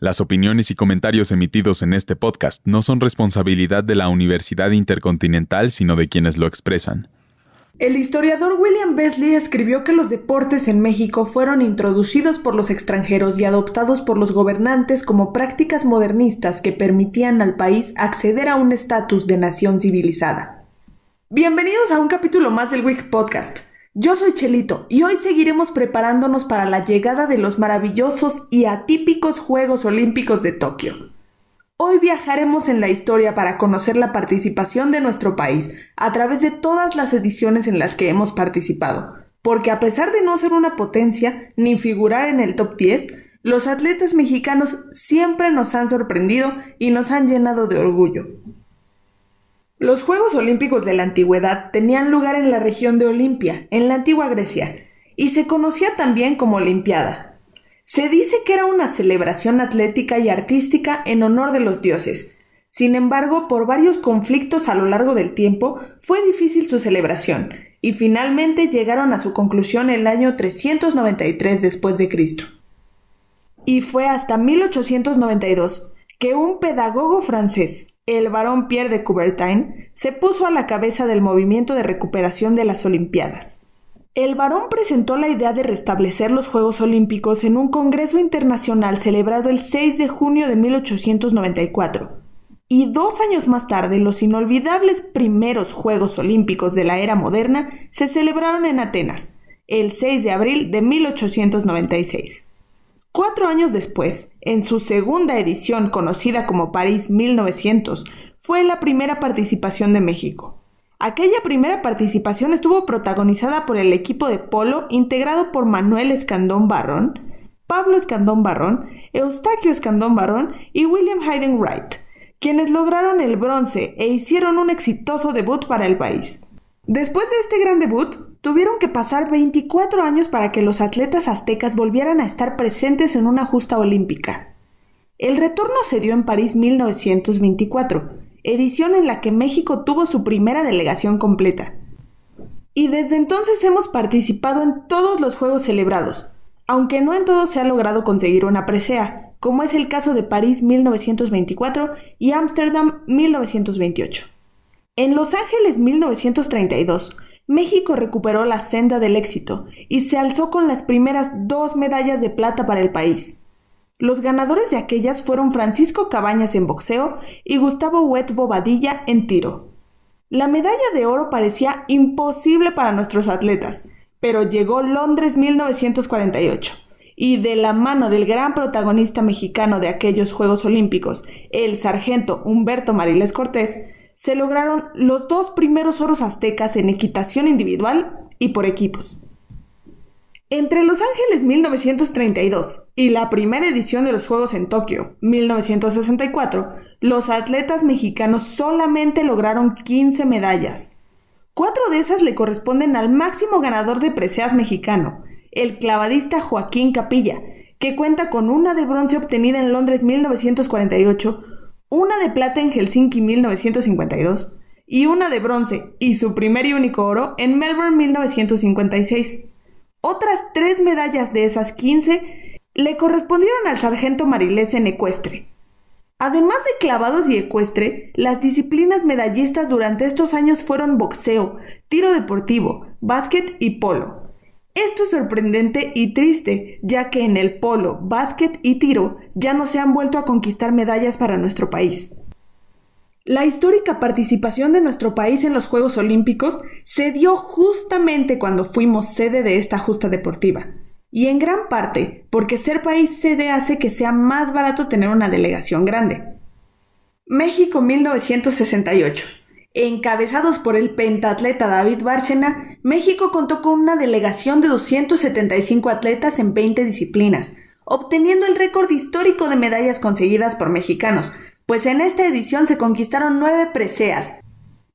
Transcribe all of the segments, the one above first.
Las opiniones y comentarios emitidos en este podcast no son responsabilidad de la Universidad Intercontinental, sino de quienes lo expresan. El historiador William Besley escribió que los deportes en México fueron introducidos por los extranjeros y adoptados por los gobernantes como prácticas modernistas que permitían al país acceder a un estatus de nación civilizada. Bienvenidos a un capítulo más del Week Podcast. Yo soy Chelito y hoy seguiremos preparándonos para la llegada de los maravillosos y atípicos Juegos Olímpicos de Tokio. Hoy viajaremos en la historia para conocer la participación de nuestro país a través de todas las ediciones en las que hemos participado, porque a pesar de no ser una potencia ni figurar en el top 10, los atletas mexicanos siempre nos han sorprendido y nos han llenado de orgullo. Los Juegos Olímpicos de la Antigüedad tenían lugar en la región de Olimpia, en la antigua Grecia, y se conocía también como Olimpiada. Se dice que era una celebración atlética y artística en honor de los dioses. Sin embargo, por varios conflictos a lo largo del tiempo, fue difícil su celebración, y finalmente llegaron a su conclusión el año 393 después de Cristo. Y fue hasta 1892 que un pedagogo francés, el barón Pierre de Coubertin se puso a la cabeza del movimiento de recuperación de las Olimpiadas. El barón presentó la idea de restablecer los Juegos Olímpicos en un Congreso Internacional celebrado el 6 de junio de 1894. Y dos años más tarde, los inolvidables primeros Juegos Olímpicos de la era moderna se celebraron en Atenas, el 6 de abril de 1896. Cuatro años después, en su segunda edición conocida como París 1900, fue la primera participación de México. Aquella primera participación estuvo protagonizada por el equipo de polo integrado por Manuel Escandón Barrón, Pablo Escandón Barrón, Eustaquio Escandón Barrón y William Hayden Wright, quienes lograron el bronce e hicieron un exitoso debut para el país. Después de este gran debut, tuvieron que pasar 24 años para que los atletas aztecas volvieran a estar presentes en una justa olímpica. El retorno se dio en París 1924, edición en la que México tuvo su primera delegación completa. Y desde entonces hemos participado en todos los Juegos celebrados, aunque no en todos se ha logrado conseguir una presea, como es el caso de París 1924 y Ámsterdam 1928. En Los Ángeles 1932, México recuperó la senda del éxito y se alzó con las primeras dos medallas de plata para el país. Los ganadores de aquellas fueron Francisco Cabañas en boxeo y Gustavo Huet Bobadilla en tiro. La medalla de oro parecía imposible para nuestros atletas, pero llegó Londres 1948 y de la mano del gran protagonista mexicano de aquellos Juegos Olímpicos, el sargento Humberto Mariles Cortés, se lograron los dos primeros oros aztecas en equitación individual y por equipos. Entre Los Ángeles 1932 y la primera edición de los Juegos en Tokio 1964, los atletas mexicanos solamente lograron 15 medallas. Cuatro de esas le corresponden al máximo ganador de preseas mexicano, el clavadista Joaquín Capilla, que cuenta con una de bronce obtenida en Londres 1948, una de plata en Helsinki 1952 y una de bronce y su primer y único oro en Melbourne 1956. Otras tres medallas de esas 15 le correspondieron al sargento marilés en ecuestre. Además de clavados y ecuestre, las disciplinas medallistas durante estos años fueron boxeo, tiro deportivo, básquet y polo. Esto es sorprendente y triste, ya que en el polo, básquet y tiro ya no se han vuelto a conquistar medallas para nuestro país. La histórica participación de nuestro país en los Juegos Olímpicos se dio justamente cuando fuimos sede de esta justa deportiva, y en gran parte porque ser país sede hace que sea más barato tener una delegación grande. México 1968 Encabezados por el pentatleta David Bárcena, México contó con una delegación de 275 atletas en 20 disciplinas, obteniendo el récord histórico de medallas conseguidas por mexicanos, pues en esta edición se conquistaron nueve preseas,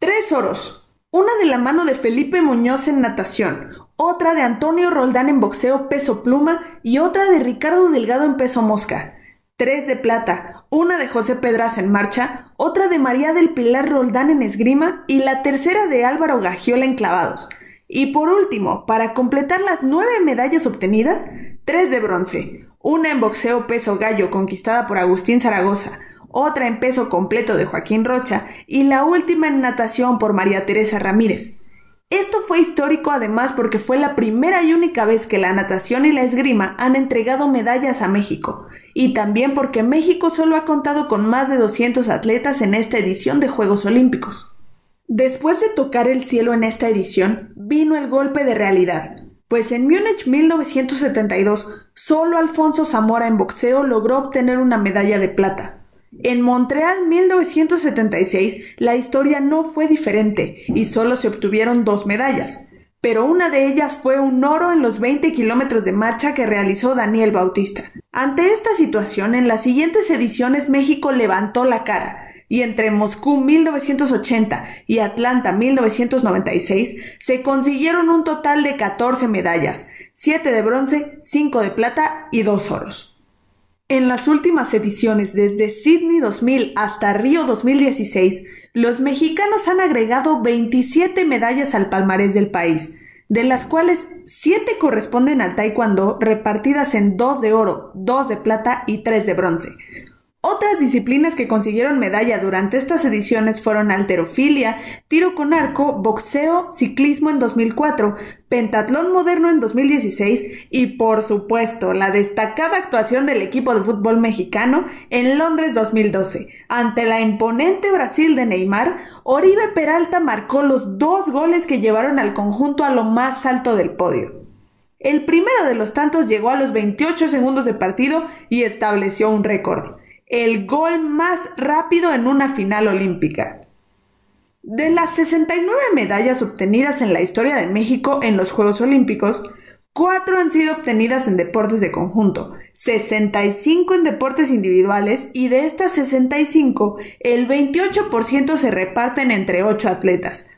tres oros, una de la mano de Felipe Muñoz en natación, otra de Antonio Roldán en boxeo peso pluma y otra de Ricardo Delgado en peso mosca tres de plata, una de José Pedraza en marcha, otra de María del Pilar Roldán en esgrima y la tercera de Álvaro Gagiola en clavados. Y por último, para completar las nueve medallas obtenidas, tres de bronce, una en boxeo peso gallo conquistada por Agustín Zaragoza, otra en peso completo de Joaquín Rocha y la última en natación por María Teresa Ramírez. Esto fue histórico además porque fue la primera y única vez que la natación y la esgrima han entregado medallas a México, y también porque México solo ha contado con más de 200 atletas en esta edición de Juegos Olímpicos. Después de tocar el cielo en esta edición, vino el golpe de realidad, pues en Múnich 1972 solo Alfonso Zamora en boxeo logró obtener una medalla de plata. En Montreal 1976 la historia no fue diferente y solo se obtuvieron dos medallas, pero una de ellas fue un oro en los 20 kilómetros de marcha que realizó Daniel Bautista. Ante esta situación, en las siguientes ediciones México levantó la cara y entre Moscú 1980 y Atlanta 1996 se consiguieron un total de 14 medallas, 7 de bronce, 5 de plata y 2 oros. En las últimas ediciones, desde Sydney 2000 hasta Río 2016, los mexicanos han agregado 27 medallas al palmarés del país, de las cuales 7 corresponden al taekwondo repartidas en 2 de oro, 2 de plata y 3 de bronce. Otras disciplinas que consiguieron medalla durante estas ediciones fueron alterofilia, tiro con arco, boxeo, ciclismo en 2004, pentatlón moderno en 2016 y por supuesto la destacada actuación del equipo de fútbol mexicano en Londres 2012. Ante la imponente Brasil de Neymar, Oribe Peralta marcó los dos goles que llevaron al conjunto a lo más alto del podio. El primero de los tantos llegó a los 28 segundos de partido y estableció un récord el gol más rápido en una final olímpica. De las 69 medallas obtenidas en la historia de México en los Juegos Olímpicos, cuatro han sido obtenidas en deportes de conjunto, 65 en deportes individuales y de estas 65, el 28% se reparten entre 8 atletas.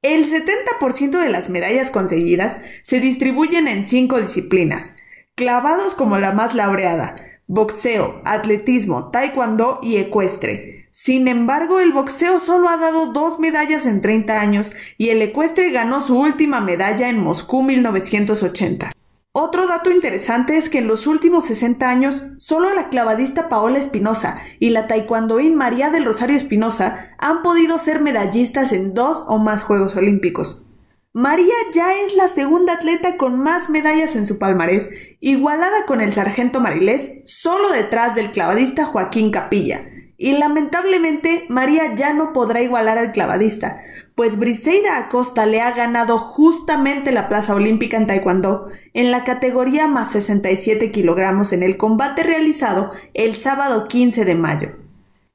El 70% de las medallas conseguidas se distribuyen en 5 disciplinas, clavados como la más laureada, boxeo, atletismo, taekwondo y ecuestre. Sin embargo, el boxeo solo ha dado dos medallas en 30 años y el ecuestre ganó su última medalla en Moscú 1980. Otro dato interesante es que en los últimos 60 años, solo la clavadista Paola Espinosa y la taekwondoín María del Rosario Espinosa han podido ser medallistas en dos o más Juegos Olímpicos. María ya es la segunda atleta con más medallas en su palmarés, igualada con el sargento marilés, solo detrás del clavadista Joaquín Capilla. Y lamentablemente María ya no podrá igualar al clavadista, pues Briseida Acosta le ha ganado justamente la plaza olímpica en Taekwondo en la categoría más 67 kilogramos en el combate realizado el sábado 15 de mayo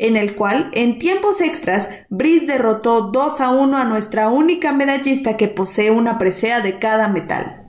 en el cual, en tiempos extras, Brice derrotó 2 a 1 a nuestra única medallista que posee una presea de cada metal.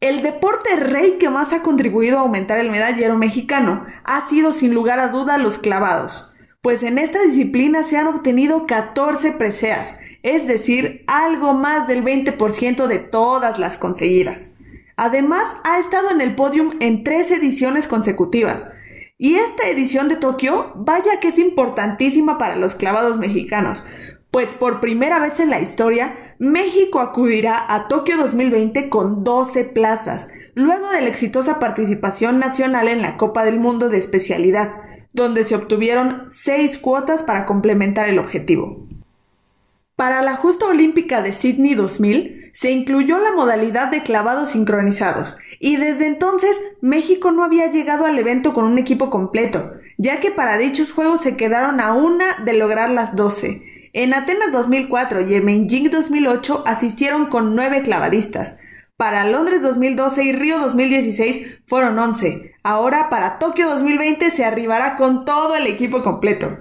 El deporte rey que más ha contribuido a aumentar el medallero mexicano ha sido sin lugar a duda los clavados, pues en esta disciplina se han obtenido 14 preseas, es decir, algo más del 20% de todas las conseguidas. Además, ha estado en el podium en tres ediciones consecutivas, y esta edición de Tokio, vaya que es importantísima para los clavados mexicanos, pues por primera vez en la historia, México acudirá a Tokio 2020 con 12 plazas, luego de la exitosa participación nacional en la Copa del Mundo de especialidad, donde se obtuvieron 6 cuotas para complementar el objetivo. Para la justa olímpica de Sydney 2000 se incluyó la modalidad de clavados sincronizados y desde entonces México no había llegado al evento con un equipo completo, ya que para dichos juegos se quedaron a una de lograr las 12. En Atenas 2004 y en Beijing 2008 asistieron con 9 clavadistas. Para Londres 2012 y Río 2016 fueron 11. Ahora para Tokio 2020 se arribará con todo el equipo completo.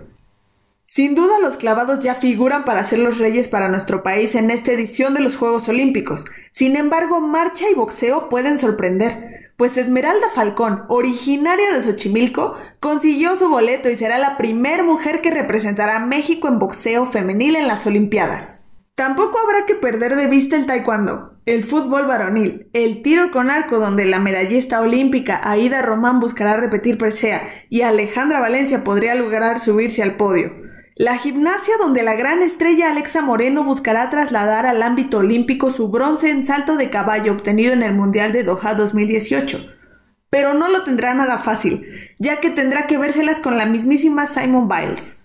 Sin duda los clavados ya figuran para ser los reyes para nuestro país en esta edición de los Juegos Olímpicos. Sin embargo, marcha y boxeo pueden sorprender, pues Esmeralda Falcón, originaria de Xochimilco, consiguió su boleto y será la primera mujer que representará a México en boxeo femenil en las Olimpiadas. Tampoco habrá que perder de vista el taekwondo, el fútbol varonil, el tiro con arco donde la medallista olímpica Aida Román buscará repetir presea y Alejandra Valencia podría lograr subirse al podio. La gimnasia donde la gran estrella Alexa Moreno buscará trasladar al ámbito olímpico su bronce en salto de caballo obtenido en el Mundial de Doha 2018. pero no lo tendrá nada fácil, ya que tendrá que vérselas con la mismísima Simon Biles.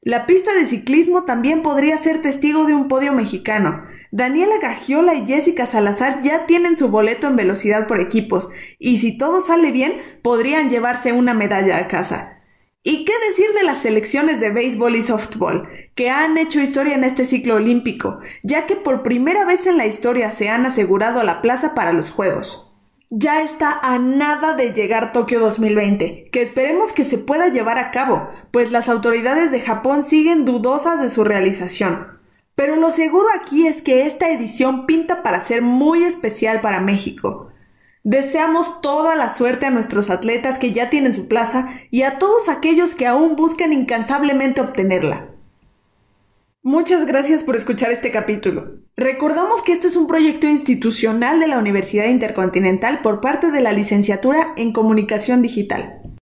La pista de ciclismo también podría ser testigo de un podio mexicano. Daniela Gagiola y Jessica Salazar ya tienen su boleto en velocidad por equipos, y si todo sale bien, podrían llevarse una medalla a casa. ¿Y qué decir de las selecciones de béisbol y softball, que han hecho historia en este ciclo olímpico, ya que por primera vez en la historia se han asegurado la plaza para los Juegos? ya está a nada de llegar Tokio 2020, que esperemos que se pueda llevar a cabo, pues las autoridades de Japón siguen dudosas de su realización. Pero lo seguro aquí es que esta edición pinta para ser muy especial para México. Deseamos toda la suerte a nuestros atletas que ya tienen su plaza y a todos aquellos que aún buscan incansablemente obtenerla. Muchas gracias por escuchar este capítulo. Recordamos que esto es un proyecto institucional de la Universidad Intercontinental por parte de la licenciatura en Comunicación Digital.